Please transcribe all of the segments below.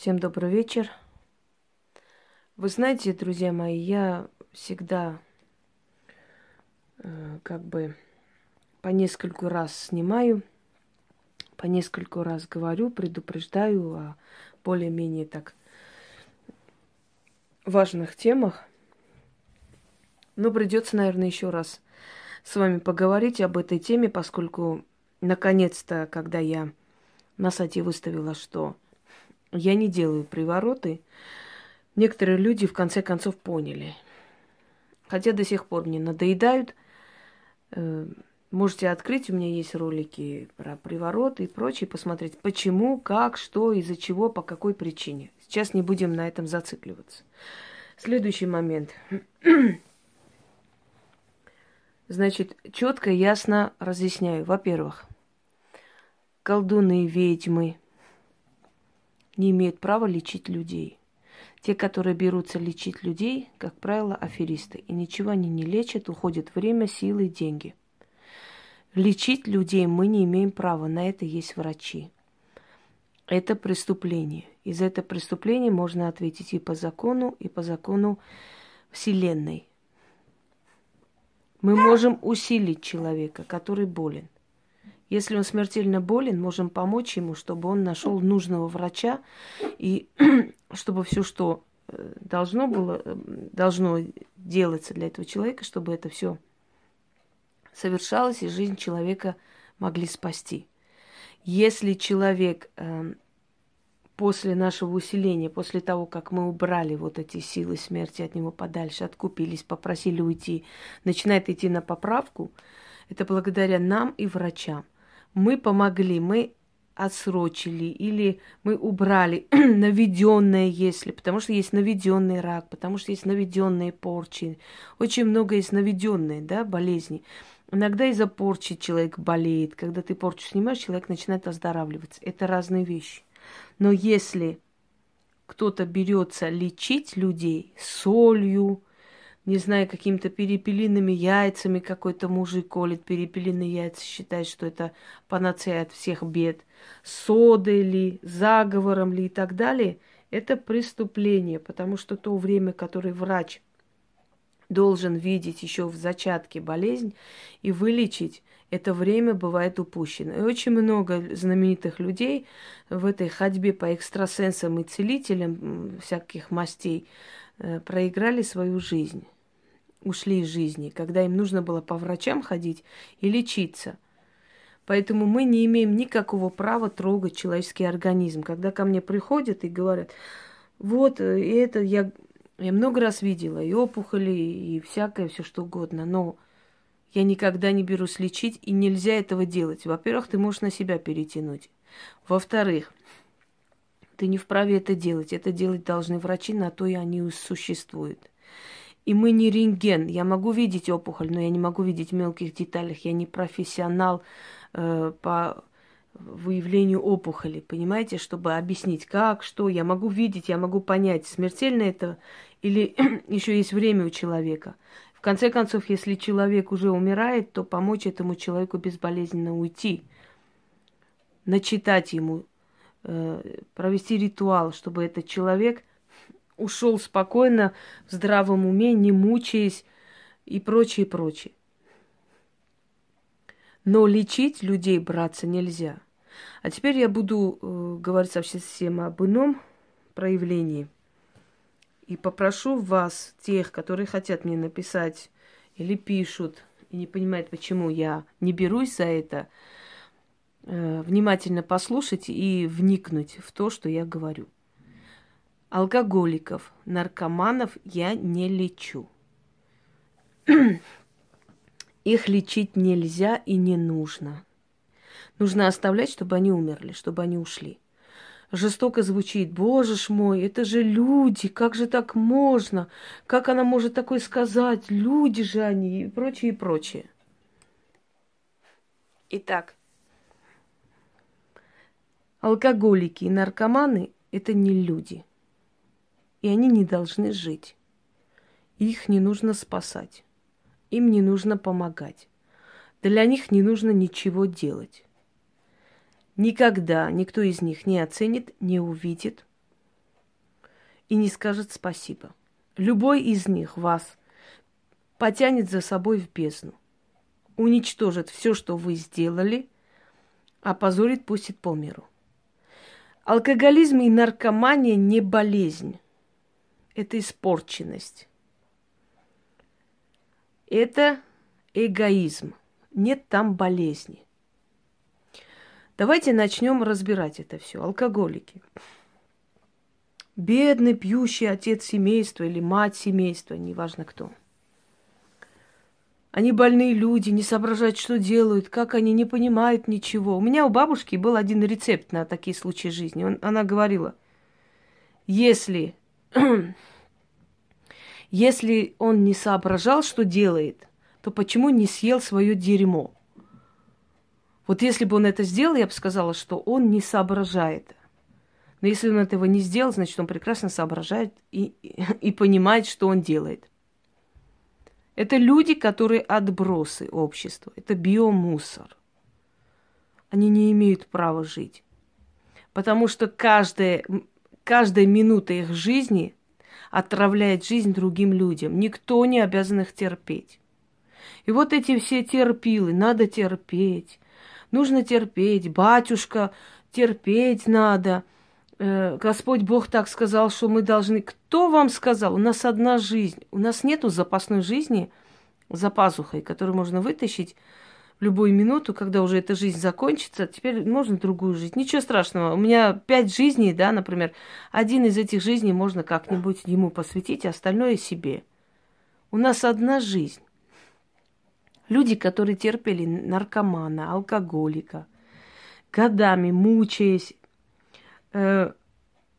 Всем добрый вечер. Вы знаете, друзья мои, я всегда э, как бы по нескольку раз снимаю, по нескольку раз говорю, предупреждаю о более-менее так важных темах. Но придется, наверное, еще раз с вами поговорить об этой теме, поскольку наконец-то, когда я на сайте выставила, что я не делаю привороты, некоторые люди в конце концов поняли. Хотя до сих пор мне надоедают. Э, можете открыть, у меня есть ролики про привороты и прочее, посмотреть, почему, как, что, из-за чего, по какой причине. Сейчас не будем на этом зацикливаться. Следующий момент. Значит, четко, ясно разъясняю. Во-первых, колдуны, ведьмы не имеют права лечить людей. Те, которые берутся лечить людей, как правило, аферисты. И ничего они не лечат, уходит время, силы, деньги. Лечить людей мы не имеем права, на это есть врачи. Это преступление. И за это преступление можно ответить и по закону, и по закону Вселенной. Мы можем усилить человека, который болен. Если он смертельно болен, можем помочь ему, чтобы он нашел нужного врача и чтобы все, что э, должно было, э, должно делаться для этого человека, чтобы это все совершалось и жизнь человека могли спасти. Если человек э, после нашего усиления, после того, как мы убрали вот эти силы смерти от него подальше, откупились, попросили уйти, начинает идти на поправку, это благодаря нам и врачам. Мы помогли, мы отсрочили или мы убрали наведенное, если, потому что есть наведенный рак, потому что есть наведенные порчи. Очень много есть наведенные, да, болезни. Иногда из-за порчи человек болеет. Когда ты порчу снимаешь, человек начинает оздоравливаться. Это разные вещи. Но если кто-то берется лечить людей солью, не знаю, какими-то перепелиными яйцами какой-то мужик колет перепелиные яйца, считает, что это панацея от всех бед, содой ли, заговором ли и так далее, это преступление, потому что то время, которое врач должен видеть еще в зачатке болезнь и вылечить, это время бывает упущено. И очень много знаменитых людей в этой ходьбе по экстрасенсам и целителям всяких мастей э, проиграли свою жизнь, ушли из жизни, когда им нужно было по врачам ходить и лечиться. Поэтому мы не имеем никакого права трогать человеческий организм. Когда ко мне приходят и говорят, вот, э, это я, я много раз видела, и опухоли, и всякое, все что угодно, но я никогда не берусь лечить, и нельзя этого делать. Во-первых, ты можешь на себя перетянуть. Во-вторых, ты не вправе это делать. Это делать должны врачи, на то и они существуют. И мы не рентген. Я могу видеть опухоль, но я не могу видеть в мелких деталях. Я не профессионал э, по выявлению опухоли, понимаете, чтобы объяснить, как, что. Я могу видеть, я могу понять, смертельно это или еще есть время у человека. В конце концов, если человек уже умирает, то помочь этому человеку безболезненно уйти, начитать ему, э, провести ритуал, чтобы этот человек ушел спокойно, в здравом уме, не мучаясь и прочее, прочее. Но лечить людей, браться нельзя. А теперь я буду э, говорить совсем об ином проявлении – и попрошу вас, тех, которые хотят мне написать или пишут, и не понимают, почему я не берусь за это, э, внимательно послушать и вникнуть в то, что я говорю. Алкоголиков, наркоманов я не лечу. Их лечить нельзя и не нужно. Нужно оставлять, чтобы они умерли, чтобы они ушли жестоко звучит. Боже ж мой, это же люди, как же так можно? Как она может такое сказать? Люди же они и прочее, и прочее. Итак, алкоголики и наркоманы – это не люди. И они не должны жить. Их не нужно спасать. Им не нужно помогать. Для них не нужно ничего делать. Никогда никто из них не оценит, не увидит и не скажет спасибо. Любой из них вас потянет за собой в бездну, уничтожит все, что вы сделали, опозорит, пустит по миру. Алкоголизм и наркомания не болезнь, это испорченность. Это эгоизм. Нет там болезни. Давайте начнем разбирать это все. Алкоголики. Бедный пьющий отец семейства или мать семейства, неважно кто. Они больные люди, не соображают, что делают, как они не понимают ничего. У меня у бабушки был один рецепт на такие случаи жизни. Он, она говорила, если, если он не соображал, что делает, то почему не съел свое дерьмо? Вот если бы он это сделал, я бы сказала, что он не соображает. Но если он этого не сделал, значит, он прекрасно соображает и, и, и понимает, что он делает. Это люди, которые отбросы общества. Это биомусор. Они не имеют права жить. Потому что каждая, каждая минута их жизни отравляет жизнь другим людям. Никто не обязан их терпеть. И вот эти все терпилы, надо терпеть, нужно терпеть, батюшка, терпеть надо. Э, Господь Бог так сказал, что мы должны... Кто вам сказал? У нас одна жизнь. У нас нету запасной жизни за пазухой, которую можно вытащить любую минуту, когда уже эта жизнь закончится, теперь можно другую жизнь. Ничего страшного. У меня пять жизней, да, например. Один из этих жизней можно как-нибудь ему посвятить, а остальное себе. У нас одна жизнь. Люди, которые терпели наркомана, алкоголика, годами мучаясь, э,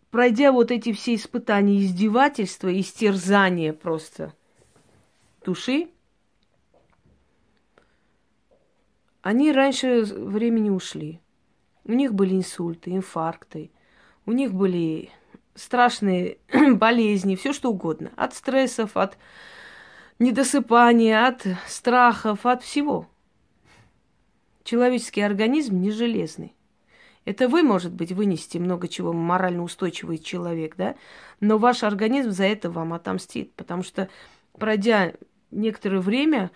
пройдя вот эти все испытания, издевательства, истерзания просто души, они раньше времени ушли. У них были инсульты, инфаркты, у них были страшные болезни, все что угодно. От стрессов, от недосыпания, от страхов, от всего. Человеческий организм не железный. Это вы, может быть, вынесете много чего, морально устойчивый человек, да? Но ваш организм за это вам отомстит, потому что, пройдя некоторое время,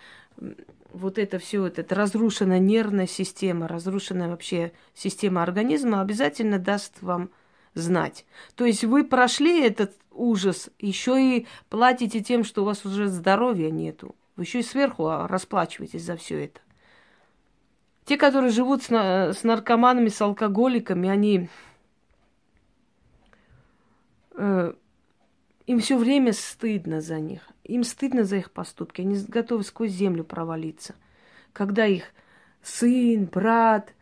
вот это все, это, это разрушенная нервная система, разрушенная вообще система организма обязательно даст вам знать. То есть вы прошли этот ужас, еще и платите тем, что у вас уже здоровья нету. Вы еще и сверху а, расплачиваетесь за все это. Те, которые живут с, с наркоманами, с алкоголиками, они э, им все время стыдно за них. Им стыдно за их поступки. Они готовы сквозь землю провалиться. Когда их сын, брат,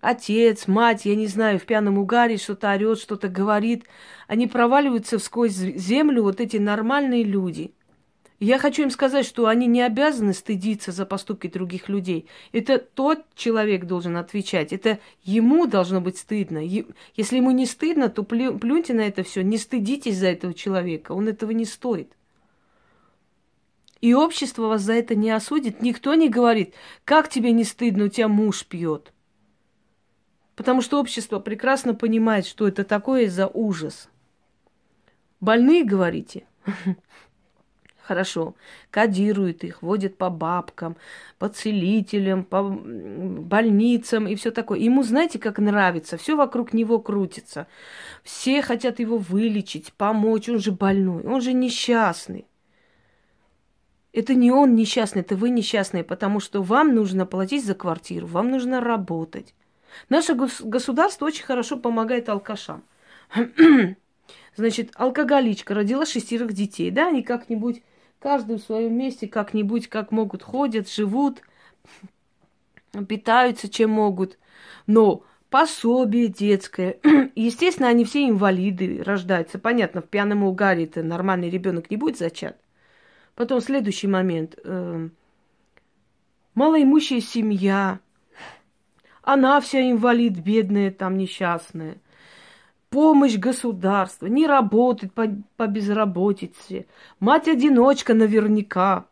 отец, мать, я не знаю, в пьяном угаре что-то орет, что-то говорит. Они проваливаются сквозь землю, вот эти нормальные люди. Я хочу им сказать, что они не обязаны стыдиться за поступки других людей. Это тот человек должен отвечать. Это ему должно быть стыдно. Если ему не стыдно, то плюньте на это все. Не стыдитесь за этого человека. Он этого не стоит. И общество вас за это не осудит. Никто не говорит, как тебе не стыдно, у тебя муж пьет. Потому что общество прекрасно понимает, что это такое за ужас. Больные, говорите? Хорошо. Кодируют их, водят по бабкам, по целителям, по больницам и все такое. Ему, знаете, как нравится. Все вокруг него крутится. Все хотят его вылечить, помочь. Он же больной, он же несчастный. Это не он несчастный, это вы несчастные, потому что вам нужно платить за квартиру, вам нужно работать. Наше государство очень хорошо помогает алкашам. Значит, алкоголичка родила шестерых детей, да, они как-нибудь, каждый в своем месте, как-нибудь, как могут, ходят, живут, питаются, чем могут. Но пособие детское. Естественно, они все инвалиды рождаются. Понятно, в пьяном угаре это нормальный ребенок не будет зачат. Потом следующий момент. Э, малоимущая семья, она вся инвалид, бедная, там несчастная. Помощь государства, не работает по, по безработице. Мать-одиночка наверняка.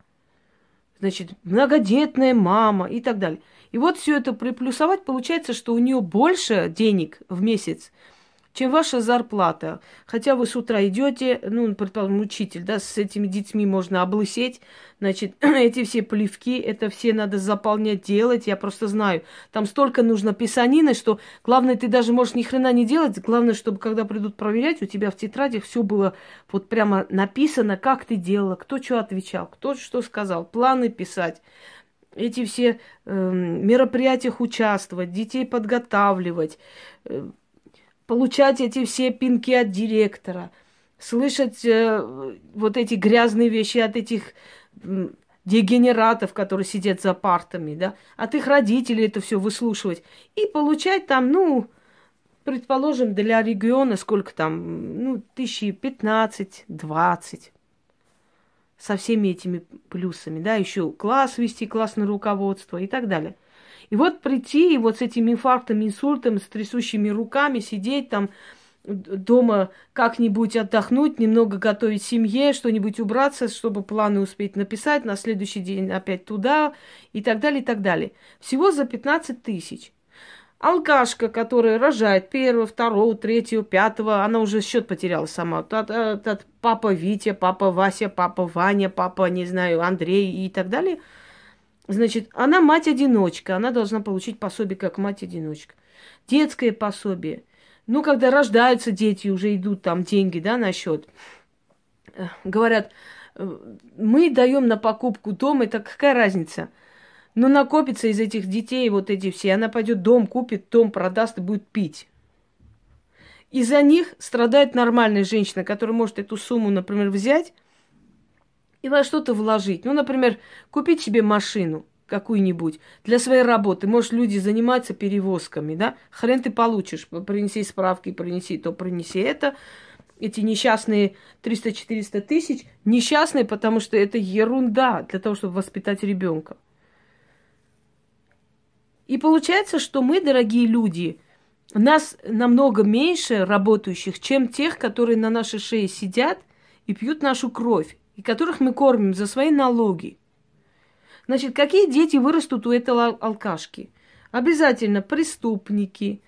Значит, многодетная мама и так далее. И вот все это приплюсовать, получается, что у нее больше денег в месяц, чем ваша зарплата. Хотя вы с утра идете, ну, предположим, учитель, да, с этими детьми можно облысеть, значит, эти все плевки, это все надо заполнять, делать, я просто знаю. Там столько нужно писанины, что главное, ты даже можешь ни хрена не делать, главное, чтобы когда придут проверять, у тебя в тетрадях все было вот прямо написано, как ты делала, кто что отвечал, кто что сказал, планы писать эти все э, мероприятиях участвовать, детей подготавливать, э, получать эти все пинки от директора, слышать э, вот эти грязные вещи от этих э, дегенератов, которые сидят за партами, да, от их родителей это все выслушивать и получать там, ну, предположим, для региона сколько там, ну, тысячи пятнадцать, двадцать со всеми этими плюсами, да, еще класс вести, классное руководство и так далее. И вот прийти и вот с этим инфарктом, инсультом, с трясущими руками сидеть там дома как-нибудь отдохнуть, немного готовить семье, что-нибудь убраться, чтобы планы успеть написать, на следующий день опять туда и так далее, и так далее. Всего за 15 тысяч. Алкашка, которая рожает первого, второго, третьего, пятого, она уже счет потеряла сама. Тот, тот, папа Витя, папа Вася, папа Ваня, папа, не знаю, Андрей и так далее. Значит, она мать-одиночка, она должна получить пособие как мать-одиночка. Детское пособие. Ну, когда рождаются дети, уже идут там деньги, да, на счет. Говорят, «Э, мы даем на покупку дома, это какая разница? Но ну, накопится из этих детей вот эти все, она пойдет дом купит, дом продаст и будет пить. Из-за них страдает нормальная женщина, которая может эту сумму, например, взять и во что-то вложить. Ну, например, купить себе машину какую-нибудь для своей работы. Может, люди занимаются перевозками, да? Хрен ты получишь. Принеси справки, принеси то, принеси это. Эти несчастные 300-400 тысяч несчастные, потому что это ерунда для того, чтобы воспитать ребенка. И получается, что мы, дорогие люди, нас намного меньше работающих, чем тех, которые на нашей шее сидят и пьют нашу кровь, и которых мы кормим за свои налоги. Значит, какие дети вырастут у этого алкашки? Обязательно преступники,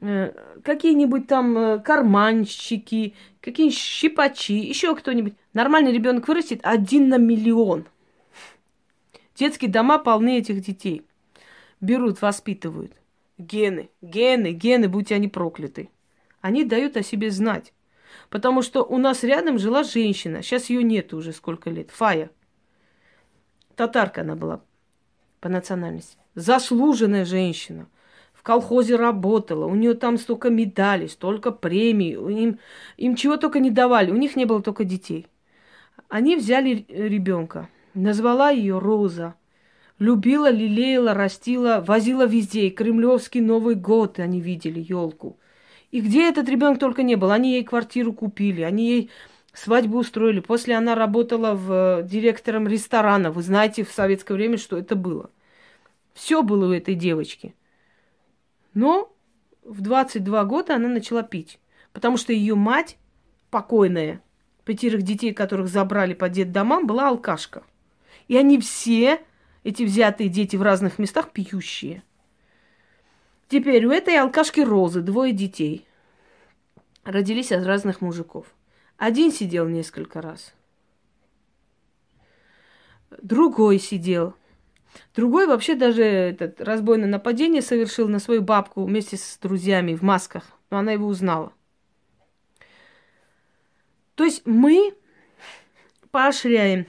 э, какие-нибудь там э, карманщики, какие-нибудь щипачи, еще кто-нибудь. Нормальный ребенок вырастет один на миллион. Детские дома полны этих детей – берут, воспитывают. Гены, гены, гены, будь они прокляты. Они дают о себе знать. Потому что у нас рядом жила женщина, сейчас ее нет уже сколько лет, Фая. Татарка она была по национальности. Заслуженная женщина. В колхозе работала, у нее там столько медалей, столько премий, им, им чего только не давали, у них не было только детей. Они взяли ребенка, назвала ее Роза – Любила, лелеяла, растила, возила везде. И Кремлевский Новый год они видели, елку. И где этот ребенок только не был, они ей квартиру купили, они ей свадьбу устроили. После она работала в, директором ресторана. Вы знаете в советское время, что это было. Все было у этой девочки. Но в 22 года она начала пить. Потому что ее мать, покойная, пятерых детей, которых забрали по детдомам, была алкашка. И они все эти взятые дети в разных местах пьющие. Теперь у этой алкашки Розы двое детей. Родились от разных мужиков. Один сидел несколько раз. Другой сидел. Другой вообще даже этот разбойное нападение совершил на свою бабку вместе с друзьями в масках. Но она его узнала. То есть мы поощряем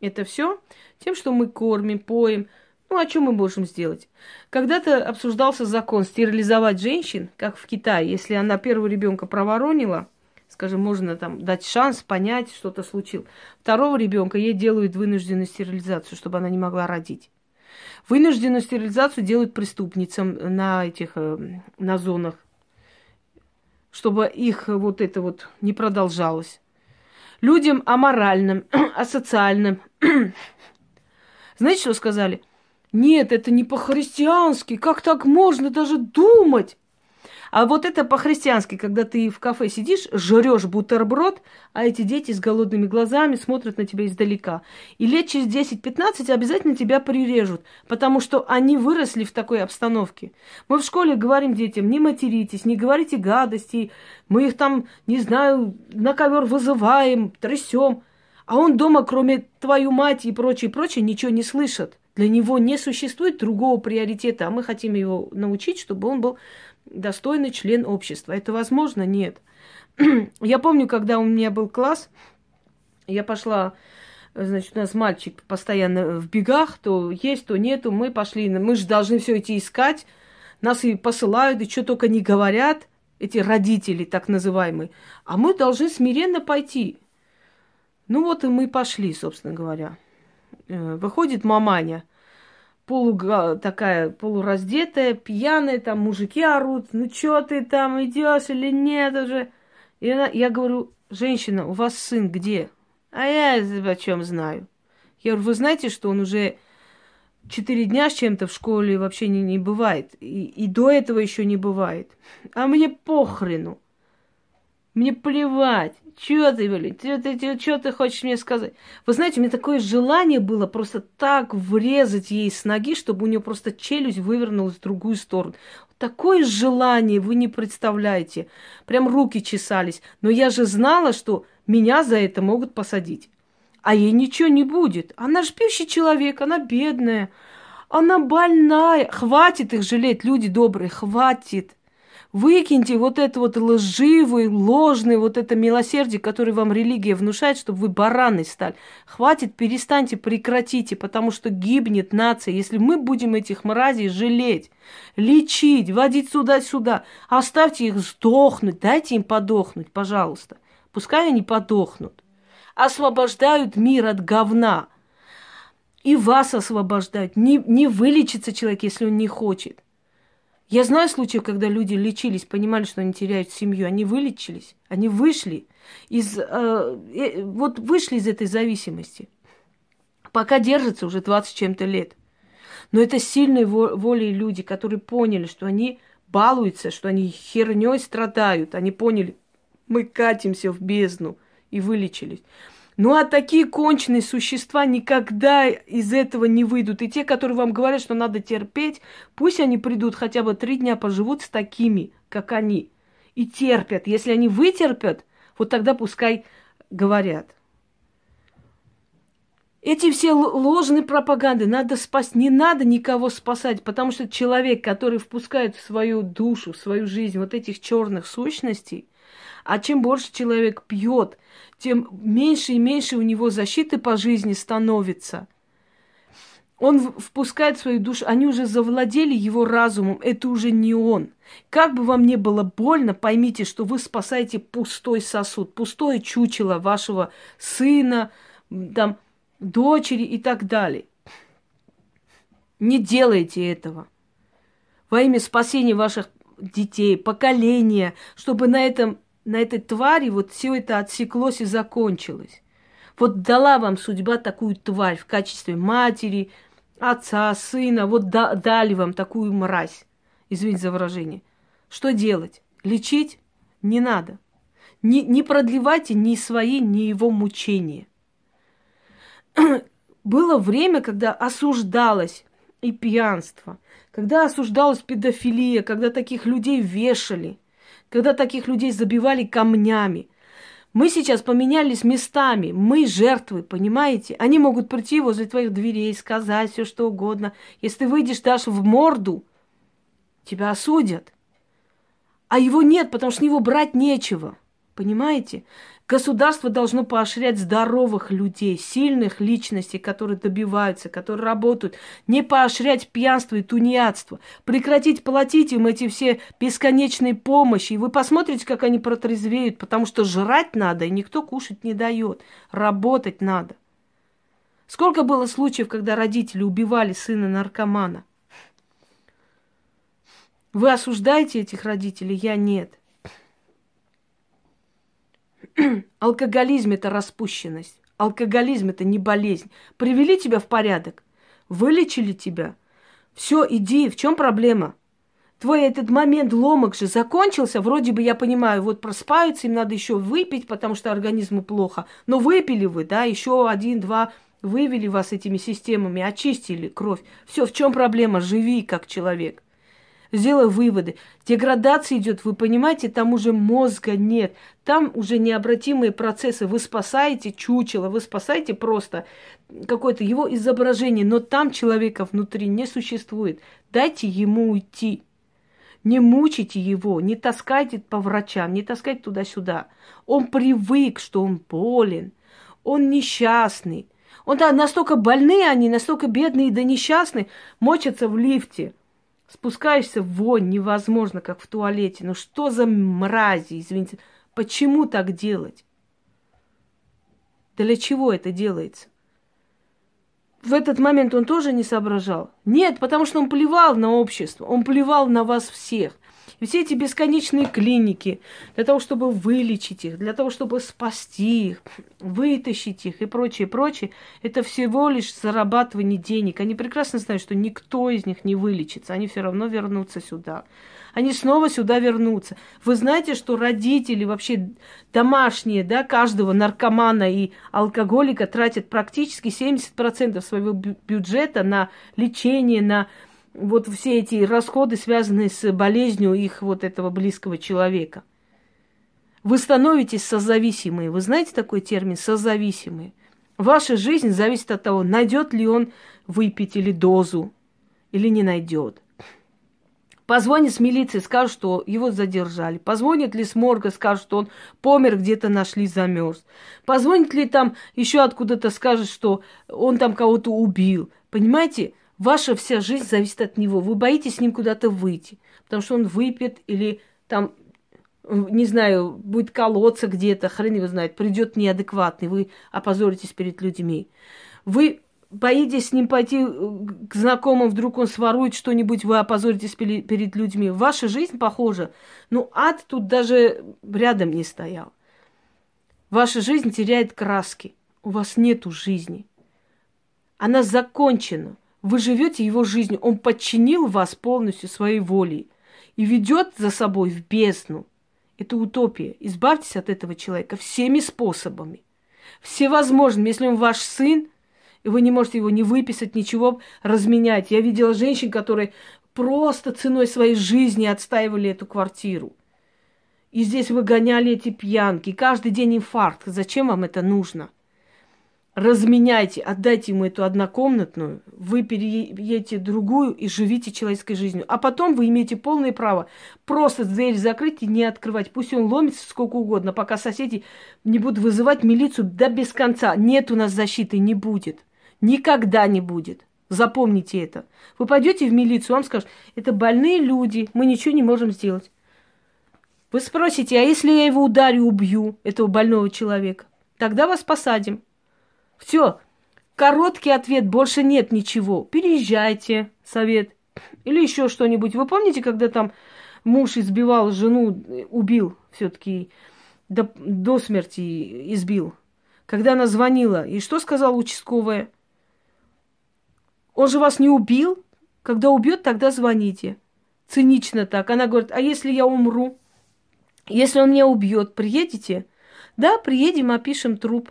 это все тем, что мы кормим, поем. Ну, а что мы можем сделать? Когда-то обсуждался закон стерилизовать женщин, как в Китае. Если она первого ребенка проворонила, скажем, можно там дать шанс понять, что-то случилось. Второго ребенка ей делают вынужденную стерилизацию, чтобы она не могла родить. Вынужденную стерилизацию делают преступницам на этих, э, на зонах, чтобы их вот это вот не продолжалось. Людям аморальным, асоциальным, знаете, что сказали? Нет, это не по-христиански. Как так можно даже думать? А вот это по-христиански, когда ты в кафе сидишь, жрешь бутерброд, а эти дети с голодными глазами смотрят на тебя издалека. И лет через 10-15 обязательно тебя прирежут, потому что они выросли в такой обстановке. Мы в школе говорим детям, не материтесь, не говорите гадостей, мы их там, не знаю, на ковер вызываем, трясем. А он дома, кроме твою мать и прочее, прочее, ничего не слышит. Для него не существует другого приоритета, а мы хотим его научить, чтобы он был достойный член общества. Это возможно? Нет. я помню, когда у меня был класс, я пошла, значит, у нас мальчик постоянно в бегах, то есть, то нету, мы пошли, мы же должны все идти искать, нас и посылают, и что только не говорят, эти родители так называемые, а мы должны смиренно пойти. Ну вот и мы пошли, собственно говоря. Э, выходит маманя, полу, такая полураздетая, пьяная, там мужики орут, ну что ты там идешь или нет уже? И она, я говорю, женщина, у вас сын где? А я о чем знаю. Я говорю, вы знаете, что он уже четыре дня с чем-то в школе вообще не, не бывает. И, и до этого еще не бывает. А мне похрену. Мне плевать. Чё ты, блин, чё ты, чё ты хочешь мне сказать? Вы знаете, у меня такое желание было просто так врезать ей с ноги, чтобы у нее просто челюсть вывернулась в другую сторону. Такое желание вы не представляете. Прям руки чесались. Но я же знала, что меня за это могут посадить. А ей ничего не будет. Она ж пьющий человек, она бедная. Она больная. Хватит их жалеть, люди добрые, хватит. Выкиньте вот это вот лживый, ложный, вот это милосердие, которое вам религия внушает, чтобы вы бараны стали. Хватит, перестаньте, прекратите, потому что гибнет нация. Если мы будем этих мразей жалеть, лечить, водить сюда-сюда, оставьте их сдохнуть, дайте им подохнуть, пожалуйста. Пускай они подохнут. Освобождают мир от говна. И вас освобождают. Не, не вылечится человек, если он не хочет. Я знаю случаи, когда люди лечились, понимали, что они теряют семью, они вылечились, они вышли из, э, э, вот вышли из этой зависимости. Пока держатся уже 20 чем-то лет. Но это сильные волей люди, которые поняли, что они балуются, что они херней страдают. Они поняли, мы катимся в бездну и вылечились. Ну а такие конченые существа никогда из этого не выйдут. И те, которые вам говорят, что надо терпеть, пусть они придут хотя бы три дня поживут с такими, как они. И терпят. Если они вытерпят, вот тогда пускай говорят. Эти все ложные пропаганды надо спасти. Не надо никого спасать, потому что человек, который впускает в свою душу, в свою жизнь вот этих черных сущностей, а чем больше человек пьет, тем меньше и меньше у него защиты по жизни становится. Он впускает свою душу, они уже завладели его разумом, это уже не он. Как бы вам ни было больно, поймите, что вы спасаете пустой сосуд, пустое чучело вашего сына, там, дочери и так далее. Не делайте этого. Во имя спасения ваших детей, поколения, чтобы на этом на этой твари вот все это отсеклось и закончилось. Вот дала вам судьба такую тварь в качестве матери, отца, сына, вот да, дали вам такую мразь. Извините за выражение. Что делать? Лечить? Не надо. Не, не продлевайте ни свои, ни его мучения. Было время, когда осуждалось и пьянство, когда осуждалась педофилия, когда таких людей вешали – когда таких людей забивали камнями. Мы сейчас поменялись местами, мы жертвы, понимаете? Они могут прийти возле твоих дверей, сказать все что угодно. Если ты выйдешь даже в морду, тебя осудят. А его нет, потому что с него брать нечего. Понимаете? Государство должно поощрять здоровых людей, сильных личностей, которые добиваются, которые работают, не поощрять пьянство и тунеядство, прекратить платить им эти все бесконечные помощи. И вы посмотрите, как они протрезвеют, потому что жрать надо, и никто кушать не дает. Работать надо. Сколько было случаев, когда родители убивали сына наркомана? Вы осуждаете этих родителей, я нет. Алкоголизм – это распущенность. Алкоголизм – это не болезнь. Привели тебя в порядок, вылечили тебя. Все, иди, в чем проблема? твой этот момент ломок же закончился, вроде бы я понимаю, вот просыпаются, им надо еще выпить, потому что организму плохо. Но выпили вы, да, еще один-два вывели вас этими системами, очистили кровь. Все, в чем проблема? Живи как человек. Сделай выводы. Деградация идет, вы понимаете, там уже мозга нет. Там уже необратимые процессы. Вы спасаете чучело, вы спасаете просто какое-то его изображение, но там человека внутри не существует. Дайте ему уйти. Не мучите его, не таскайте по врачам, не таскайте туда-сюда. Он привык, что он болен, он несчастный. Он да, настолько больные они, настолько бедные да несчастные, мочатся в лифте. Спускаешься в вонь, невозможно, как в туалете. Ну что за мрази, извините. Почему так делать? Для чего это делается? в этот момент он тоже не соображал? Нет, потому что он плевал на общество, он плевал на вас всех. Все эти бесконечные клиники для того, чтобы вылечить их, для того, чтобы спасти их, вытащить их и прочее, прочее, это всего лишь зарабатывание денег. Они прекрасно знают, что никто из них не вылечится, они все равно вернутся сюда они снова сюда вернутся. Вы знаете, что родители вообще домашние, да, каждого наркомана и алкоголика тратят практически 70% своего бюджета на лечение, на вот все эти расходы, связанные с болезнью их вот этого близкого человека. Вы становитесь созависимые. Вы знаете такой термин созависимые? Ваша жизнь зависит от того, найдет ли он выпить или дозу, или не найдет. Позвонит с милиции, скажут, что его задержали. Позвонит ли с морга, скажут, что он помер, где-то нашли, замерз. Позвонит ли там еще откуда-то, скажет, что он там кого-то убил. Понимаете, ваша вся жизнь зависит от него. Вы боитесь с ним куда-то выйти, потому что он выпьет или там не знаю, будет колоться где-то, хрен его знает, придет неадекватный, вы опозоритесь перед людьми. Вы боитесь с ним пойти э, к знакомым, вдруг он сворует что-нибудь, вы опозоритесь перед людьми. Ваша жизнь похожа. Ну, ад тут даже рядом не стоял. Ваша жизнь теряет краски. У вас нету жизни. Она закончена. Вы живете его жизнью. Он подчинил вас полностью своей волей и ведет за собой в бездну. Это утопия. Избавьтесь от этого человека всеми способами. Всевозможными. Если он ваш сын, и вы не можете его не выписать, ничего разменять. Я видела женщин, которые просто ценой своей жизни отстаивали эту квартиру. И здесь выгоняли эти пьянки. Каждый день инфаркт. Зачем вам это нужно? Разменяйте, отдайте ему эту однокомнатную, вы переедете другую и живите человеческой жизнью. А потом вы имеете полное право просто дверь закрыть и не открывать. Пусть он ломится сколько угодно, пока соседи не будут вызывать милицию до без конца. Нет у нас защиты, не будет. Никогда не будет. Запомните это. Вы пойдете в милицию, вам скажут, это больные люди, мы ничего не можем сделать. Вы спросите, а если я его ударю, убью, этого больного человека? Тогда вас посадим. Все. Короткий ответ, больше нет ничего. Переезжайте, совет. Или еще что-нибудь. Вы помните, когда там муж избивал жену, убил все-таки до, до смерти избил? Когда она звонила, и что сказала участковая? Он же вас не убил? Когда убьет, тогда звоните. Цинично так. Она говорит, а если я умру? Если он меня убьет, приедете? Да, приедем, опишем труп.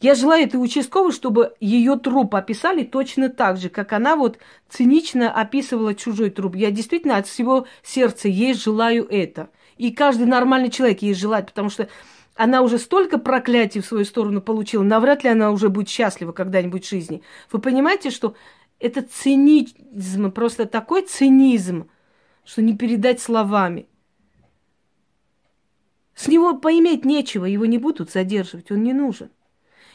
Я желаю этой участковой, чтобы ее труп описали точно так же, как она вот цинично описывала чужой труп. Я действительно от всего сердца ей желаю это. И каждый нормальный человек ей желает, потому что она уже столько проклятий в свою сторону получила, навряд ли она уже будет счастлива когда-нибудь в жизни. Вы понимаете, что это цинизм, просто такой цинизм, что не передать словами. С него поиметь нечего, его не будут задерживать, он не нужен.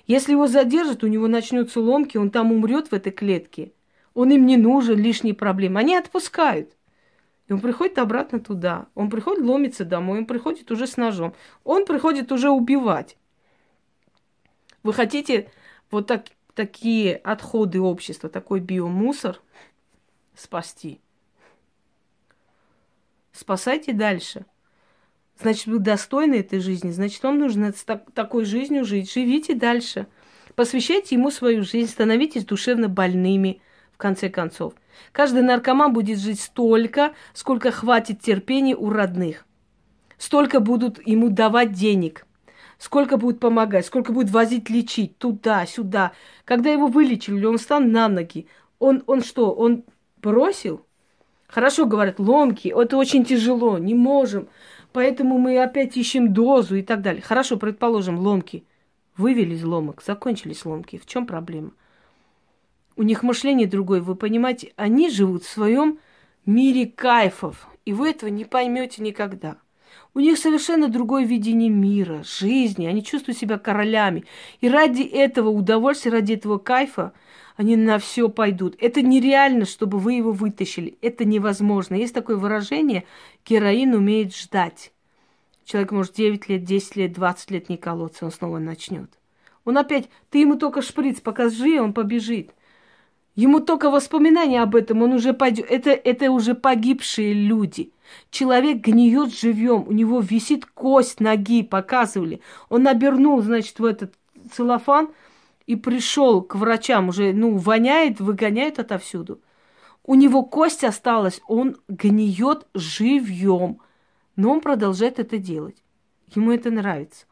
Если его задержат, у него начнутся ломки, он там умрет в этой клетке. Он им не нужен, лишние проблемы. Они отпускают. И он приходит обратно туда. Он приходит ломиться домой, он приходит уже с ножом. Он приходит уже убивать. Вы хотите вот так, такие отходы общества, такой биомусор спасти? Спасайте дальше. Значит, вы достойны этой жизни, значит, вам нужно с так, такой жизнью жить. Живите дальше. Посвящайте ему свою жизнь, становитесь душевно больными – в конце концов. Каждый наркоман будет жить столько, сколько хватит терпения у родных. Столько будут ему давать денег. Сколько будут помогать, сколько будут возить лечить туда, сюда. Когда его вылечили, он встал на ноги. Он, он что, он бросил? Хорошо, говорят, ломки, это очень тяжело, не можем. Поэтому мы опять ищем дозу и так далее. Хорошо, предположим, ломки. Вывели из ломок, закончились ломки. В чем проблема? У них мышление другое, вы понимаете, они живут в своем мире кайфов, и вы этого не поймете никогда. У них совершенно другое видение мира, жизни, они чувствуют себя королями. И ради этого удовольствия, ради этого кайфа они на все пойдут. Это нереально, чтобы вы его вытащили. Это невозможно. Есть такое выражение, героин умеет ждать. Человек может 9 лет, 10 лет, 20 лет не колоться, он снова начнет. Он опять, ты ему только шприц покажи, он побежит. Ему только воспоминания об этом, он уже пойдет. Это, это уже погибшие люди. Человек гниет живем, у него висит кость ноги, показывали. Он обернул, значит, в этот целлофан и пришел к врачам, уже, ну, воняет, выгоняет отовсюду. У него кость осталась, он гниет живьем, но он продолжает это делать. Ему это нравится.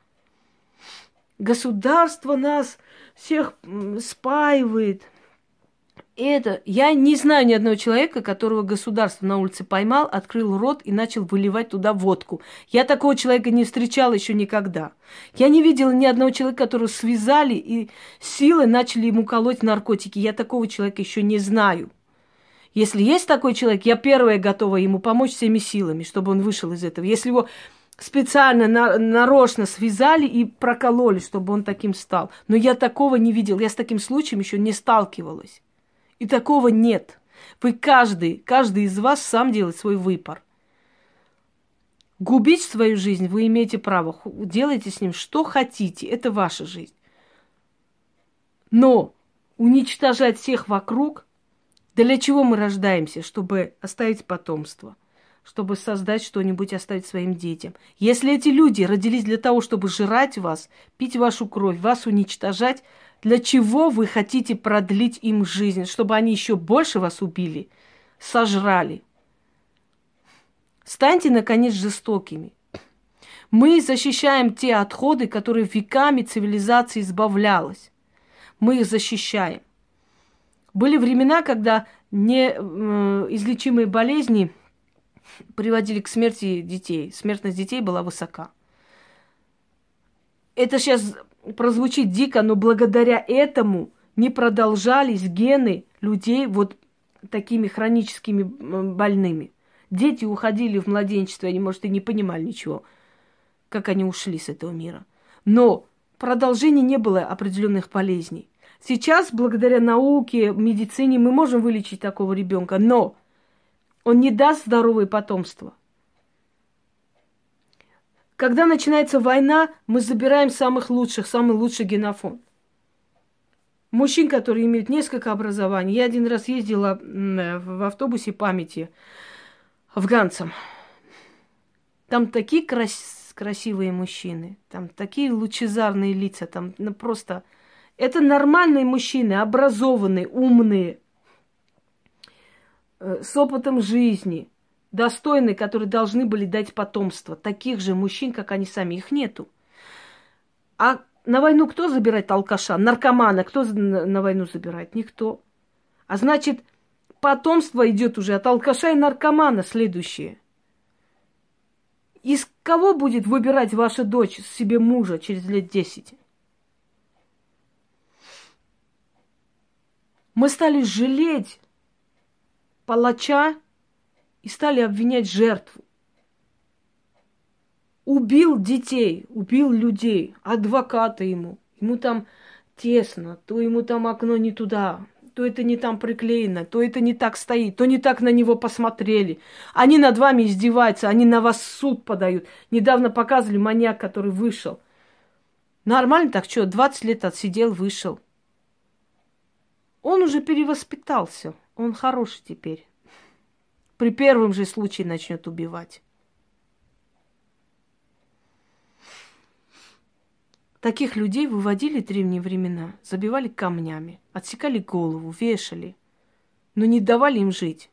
Государство нас всех спаивает, это, я не знаю ни одного человека, которого государство на улице поймал, открыл рот и начал выливать туда водку. Я такого человека не встречала еще никогда. Я не видела ни одного человека, которого связали и силой начали ему колоть наркотики. Я такого человека еще не знаю. Если есть такой человек, я первая готова ему помочь всеми силами, чтобы он вышел из этого. Если его специально на, нарочно связали и прокололи, чтобы он таким стал. Но я такого не видел, я с таким случаем еще не сталкивалась. И такого нет. Вы каждый, каждый из вас сам делает свой выбор. Губить свою жизнь вы имеете право. Делайте с ним что хотите. Это ваша жизнь. Но уничтожать всех вокруг, для чего мы рождаемся? Чтобы оставить потомство чтобы создать что-нибудь, оставить своим детям. Если эти люди родились для того, чтобы жрать вас, пить вашу кровь, вас уничтожать, для чего вы хотите продлить им жизнь, чтобы они еще больше вас убили, сожрали? Станьте, наконец, жестокими. Мы защищаем те отходы, которые веками цивилизация избавлялась. Мы их защищаем. Были времена, когда неизлечимые болезни приводили к смерти детей. Смертность детей была высока. Это сейчас прозвучит дико, но благодаря этому не продолжались гены людей вот такими хроническими больными. Дети уходили в младенчество, они, может, и не понимали ничего, как они ушли с этого мира. Но продолжения не было определенных болезней. Сейчас, благодаря науке, медицине, мы можем вылечить такого ребенка, но он не даст здоровое потомство. Когда начинается война, мы забираем самых лучших, самый лучший генофон. Мужчин, которые имеют несколько образований. Я один раз ездила в автобусе памяти афганцам. Там такие крас- красивые мужчины, там такие лучезарные лица, там ну, просто... Это нормальные мужчины, образованные, умные, э, с опытом жизни – достойные, которые должны были дать потомство. Таких же мужчин, как они сами, их нету. А на войну кто забирает алкаша? Наркомана. Кто на войну забирает? Никто. А значит, потомство идет уже от алкаша и наркомана следующее. Из кого будет выбирать ваша дочь себе мужа через лет десять? Мы стали жалеть палача и стали обвинять жертву. Убил детей, убил людей, адвоката ему. Ему там тесно, то ему там окно не туда, то это не там приклеено, то это не так стоит, то не так на него посмотрели. Они над вами издеваются, они на вас суд подают. Недавно показывали маньяк, который вышел. Нормально так, что, 20 лет отсидел, вышел. Он уже перевоспитался, он хороший теперь при первом же случае начнет убивать. Таких людей выводили в древние времена, забивали камнями, отсекали голову, вешали. но не давали им жить.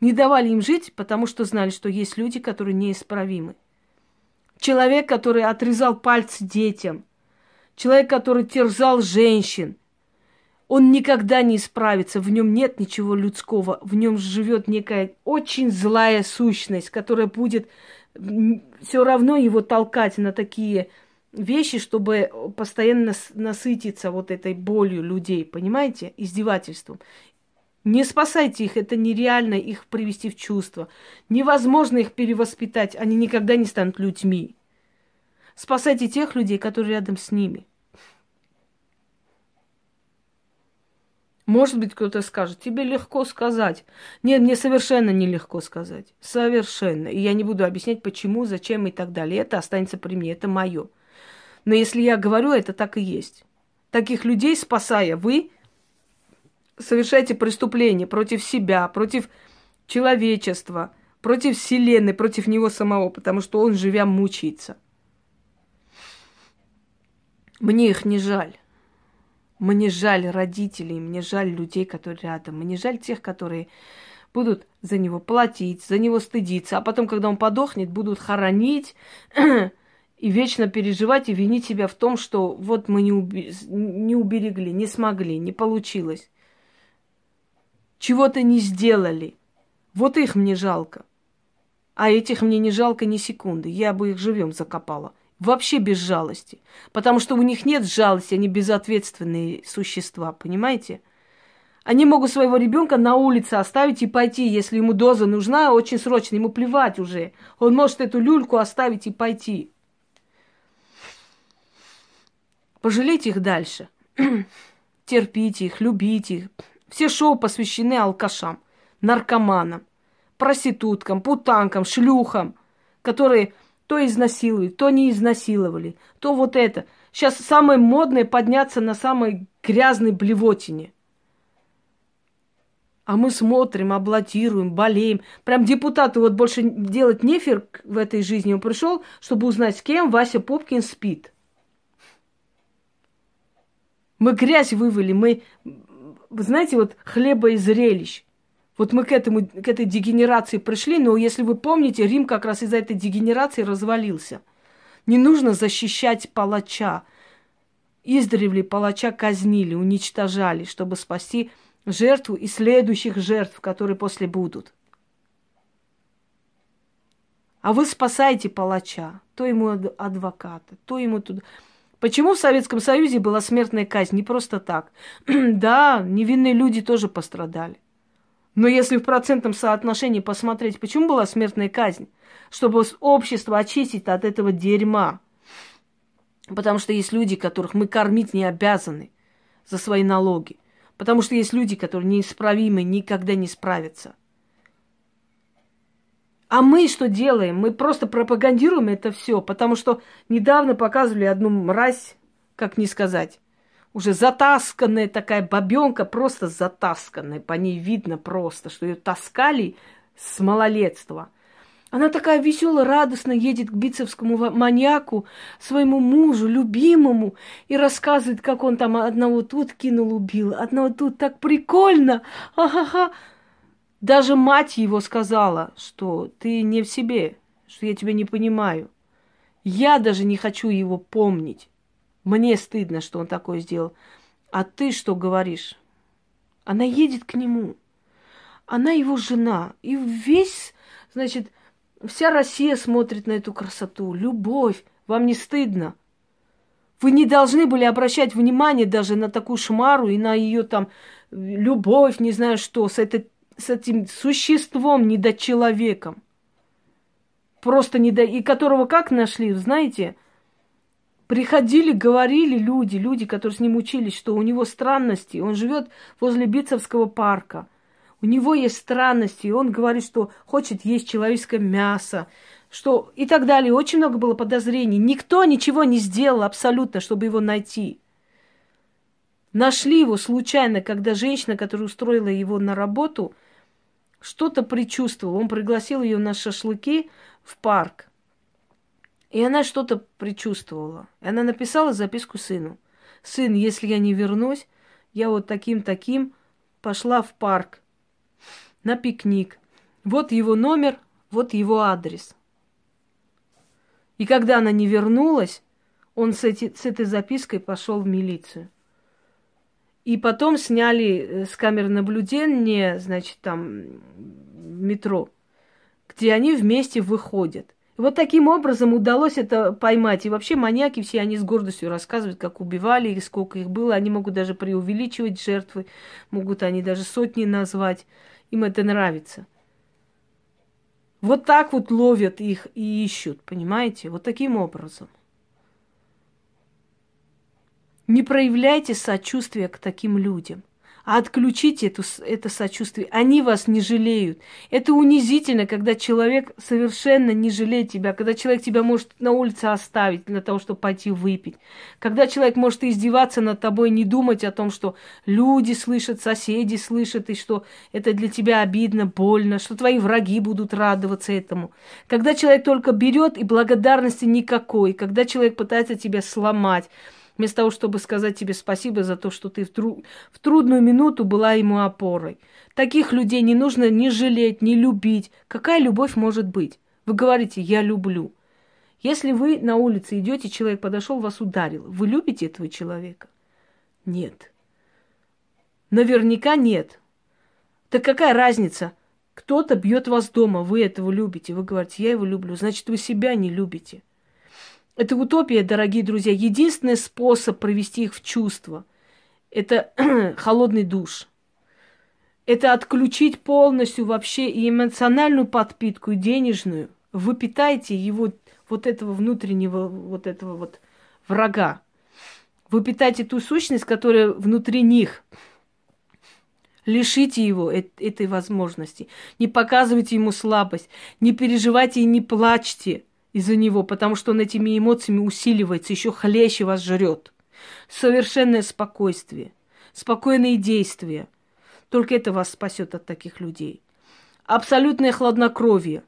Не давали им жить, потому что знали, что есть люди, которые неисправимы. Человек, который отрезал пальцы детям, человек, который терзал женщин, он никогда не исправится, в нем нет ничего людского, в нем живет некая очень злая сущность, которая будет все равно его толкать на такие вещи, чтобы постоянно насытиться вот этой болью людей, понимаете, издевательством. Не спасайте их, это нереально их привести в чувство. Невозможно их перевоспитать, они никогда не станут людьми. Спасайте тех людей, которые рядом с ними. Может быть, кто-то скажет, тебе легко сказать. Нет, мне совершенно нелегко сказать. Совершенно. И я не буду объяснять, почему, зачем и так далее. Это останется при мне, это мое. Но если я говорю, это так и есть. Таких людей спасая, вы совершаете преступление против себя, против человечества, против Вселенной, против него самого, потому что он, живя, мучается. Мне их не жаль. Мне жаль родителей, мне жаль людей, которые рядом. Мне жаль тех, которые будут за него платить, за него стыдиться, а потом, когда он подохнет, будут хоронить и вечно переживать и винить себя в том, что вот мы не, уби- не уберегли, не смогли, не получилось. Чего-то не сделали. Вот их мне жалко. А этих мне не жалко ни секунды. Я бы их живем закопала вообще без жалости. Потому что у них нет жалости, они безответственные существа, понимаете? Они могут своего ребенка на улице оставить и пойти, если ему доза нужна, очень срочно, ему плевать уже. Он может эту люльку оставить и пойти. Пожалейте их дальше. Терпите их, любите их. Все шоу посвящены алкашам, наркоманам, проституткам, путанкам, шлюхам, которые то изнасилуют, то не изнасиловали, то вот это. Сейчас самое модное подняться на самой грязной блевотине. А мы смотрим, аплодируем, болеем. Прям депутату вот больше делать нефер в этой жизни. Он пришел, чтобы узнать, с кем Вася Попкин спит. Мы грязь вывели, мы, знаете, вот хлеба и зрелищ. Вот мы к, этому, к этой дегенерации пришли, но если вы помните, Рим как раз из-за этой дегенерации развалился. Не нужно защищать палача. Издревле палача казнили, уничтожали, чтобы спасти жертву и следующих жертв, которые после будут. А вы спасаете палача, то ему адвоката, то ему туда. Почему в Советском Союзе была смертная казнь? Не просто так. да, невинные люди тоже пострадали. Но если в процентном соотношении посмотреть, почему была смертная казнь? Чтобы общество очистить от этого дерьма. Потому что есть люди, которых мы кормить не обязаны за свои налоги. Потому что есть люди, которые неисправимы, никогда не справятся. А мы что делаем? Мы просто пропагандируем это все, потому что недавно показывали одну мразь, как не сказать, уже затасканная такая бабенка, просто затасканная. По ней видно просто, что ее таскали с малолетства. Она такая веселая, радостно едет к бицевскому маньяку, своему мужу, любимому, и рассказывает, как он там одного тут кинул, убил, одного тут так прикольно, ха-ха-ха. Даже мать его сказала, что ты не в себе, что я тебя не понимаю. Я даже не хочу его помнить. Мне стыдно, что он такое сделал. А ты что говоришь? Она едет к нему. Она его жена. И весь, значит, вся Россия смотрит на эту красоту. Любовь. Вам не стыдно? Вы не должны были обращать внимание даже на такую шмару и на ее там любовь, не знаю что, с, это, с этим существом, недочеловеком. Просто не до... И которого как нашли, знаете, Приходили, говорили люди, люди, которые с ним учились, что у него странности. Он живет возле Бицевского парка. У него есть странности, и он говорит, что хочет есть человеческое мясо, что и так далее. Очень много было подозрений. Никто ничего не сделал абсолютно, чтобы его найти. Нашли его случайно, когда женщина, которая устроила его на работу, что-то предчувствовала. Он пригласил ее на шашлыки в парк. И она что-то предчувствовала. И она написала записку сыну. Сын, если я не вернусь, я вот таким-таким пошла в парк на пикник. Вот его номер, вот его адрес. И когда она не вернулась, он с, эти, с этой запиской пошел в милицию. И потом сняли э, с камер наблюдения, значит, там, метро, где они вместе выходят. Вот таким образом удалось это поймать. И вообще маньяки все, они с гордостью рассказывают, как убивали их, сколько их было. Они могут даже преувеличивать жертвы, могут они даже сотни назвать. Им это нравится. Вот так вот ловят их и ищут, понимаете? Вот таким образом. Не проявляйте сочувствия к таким людям а отключите эту, это сочувствие. Они вас не жалеют. Это унизительно, когда человек совершенно не жалеет тебя, когда человек тебя может на улице оставить для того, чтобы пойти выпить, когда человек может издеваться над тобой, не думать о том, что люди слышат, соседи слышат, и что это для тебя обидно, больно, что твои враги будут радоваться этому. Когда человек только берет и благодарности никакой, когда человек пытается тебя сломать, вместо того, чтобы сказать тебе спасибо за то, что ты в, тру- в трудную минуту была ему опорой. Таких людей не нужно ни жалеть, ни любить. Какая любовь может быть? Вы говорите, я люблю. Если вы на улице идете, человек подошел, вас ударил, вы любите этого человека? Нет. Наверняка нет. Так какая разница? Кто-то бьет вас дома, вы этого любите. Вы говорите, я его люблю. Значит, вы себя не любите. Это утопия, дорогие друзья. Единственный способ провести их в чувство – это холодный душ. Это отключить полностью вообще и эмоциональную подпитку, и денежную. Вы питаете его, вот этого внутреннего, вот этого вот врага. Вы питаете ту сущность, которая внутри них. Лишите его этой возможности. Не показывайте ему слабость. Не переживайте и не плачьте из-за него, потому что он этими эмоциями усиливается, еще хлеще вас жрет. Совершенное спокойствие, спокойные действия. Только это вас спасет от таких людей. Абсолютное хладнокровие.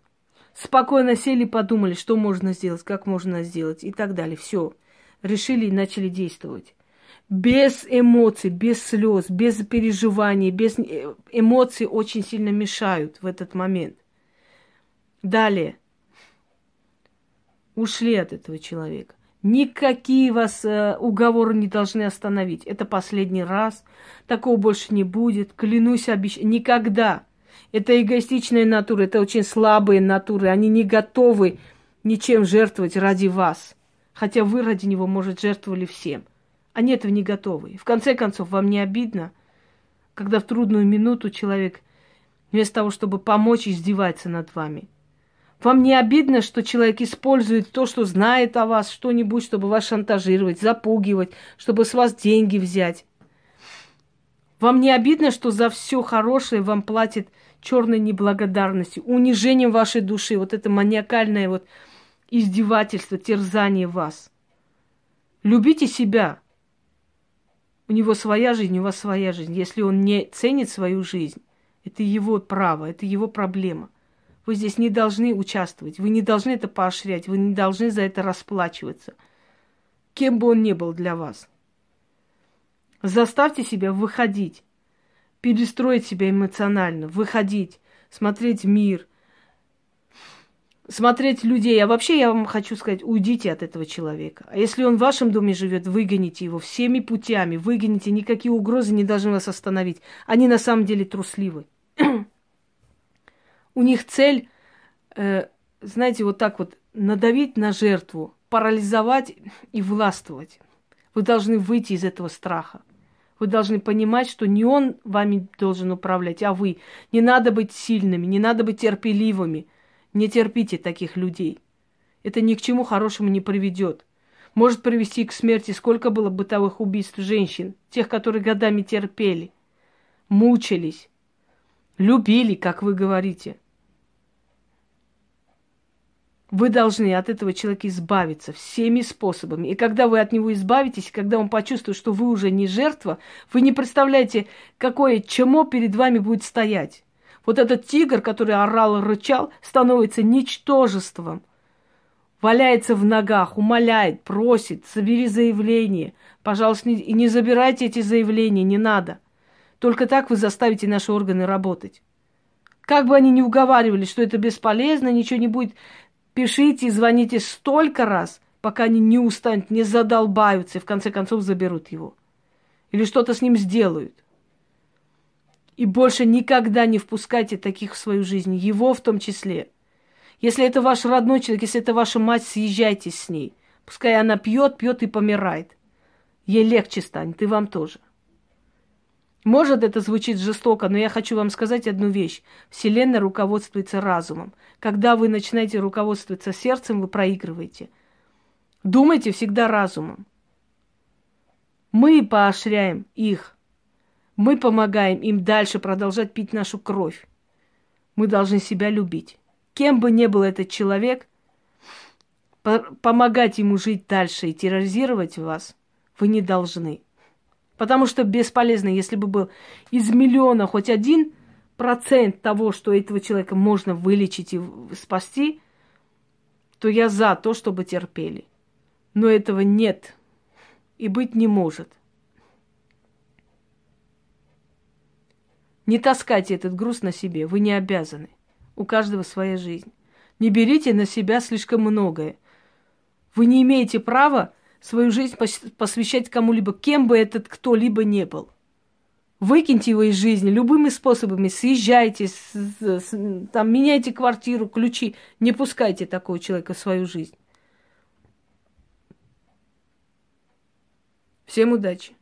Спокойно сели, подумали, что можно сделать, как можно сделать и так далее. Все. Решили и начали действовать. Без эмоций, без слез, без переживаний, без э, эмоций очень сильно мешают в этот момент. Далее – ушли от этого человека. Никакие вас э, уговоры не должны остановить. Это последний раз. Такого больше не будет. Клянусь, обещаю. Никогда. Это эгоистичная натура, это очень слабые натуры. Они не готовы ничем жертвовать ради вас. Хотя вы ради него, может, жертвовали всем. Они этого не готовы. В конце концов, вам не обидно, когда в трудную минуту человек вместо того, чтобы помочь, издевается над вами – вам не обидно, что человек использует то, что знает о вас, что-нибудь, чтобы вас шантажировать, запугивать, чтобы с вас деньги взять? Вам не обидно, что за все хорошее вам платит черной неблагодарностью, унижением вашей души, вот это маниакальное вот издевательство, терзание вас? Любите себя. У него своя жизнь, у вас своя жизнь. Если он не ценит свою жизнь, это его право, это его проблема. Вы здесь не должны участвовать, вы не должны это поощрять, вы не должны за это расплачиваться. Кем бы он ни был для вас. Заставьте себя выходить, перестроить себя эмоционально, выходить, смотреть мир, смотреть людей. А вообще я вам хочу сказать, уйдите от этого человека. А если он в вашем доме живет, выгоните его всеми путями, выгоните, никакие угрозы не должны вас остановить. Они на самом деле трусливы. У них цель, э, знаете, вот так вот надавить на жертву, парализовать и властвовать. Вы должны выйти из этого страха. Вы должны понимать, что не он вами должен управлять, а вы. Не надо быть сильными, не надо быть терпеливыми. Не терпите таких людей. Это ни к чему хорошему не приведет. Может привести к смерти сколько было бытовых убийств женщин, тех, которые годами терпели, мучились, любили, как вы говорите. Вы должны от этого человека избавиться всеми способами. И когда вы от него избавитесь, когда он почувствует, что вы уже не жертва, вы не представляете, какое чмо перед вами будет стоять. Вот этот тигр, который орал и рычал, становится ничтожеством. Валяется в ногах, умоляет, просит, собери заявление. Пожалуйста, и не забирайте эти заявления, не надо. Только так вы заставите наши органы работать. Как бы они ни уговаривали, что это бесполезно, ничего не будет, пишите и звоните столько раз, пока они не устанут, не задолбаются и в конце концов заберут его. Или что-то с ним сделают. И больше никогда не впускайте таких в свою жизнь, его в том числе. Если это ваш родной человек, если это ваша мать, съезжайте с ней. Пускай она пьет, пьет и помирает. Ей легче станет, и вам тоже. Может, это звучит жестоко, но я хочу вам сказать одну вещь. Вселенная руководствуется разумом. Когда вы начинаете руководствоваться сердцем, вы проигрываете. Думайте всегда разумом. Мы поощряем их. Мы помогаем им дальше продолжать пить нашу кровь. Мы должны себя любить. Кем бы ни был этот человек, помогать ему жить дальше и терроризировать вас вы не должны. Потому что бесполезно, если бы был из миллиона хоть один процент того, что этого человека можно вылечить и спасти, то я за то, чтобы терпели. Но этого нет и быть не может. Не таскайте этот груз на себе, вы не обязаны. У каждого своя жизнь. Не берите на себя слишком многое. Вы не имеете права свою жизнь посвящать кому-либо, кем бы этот кто-либо не был. Выкиньте его из жизни любыми способами, съезжайте, с, с, там, меняйте квартиру, ключи, не пускайте такого человека в свою жизнь. Всем удачи!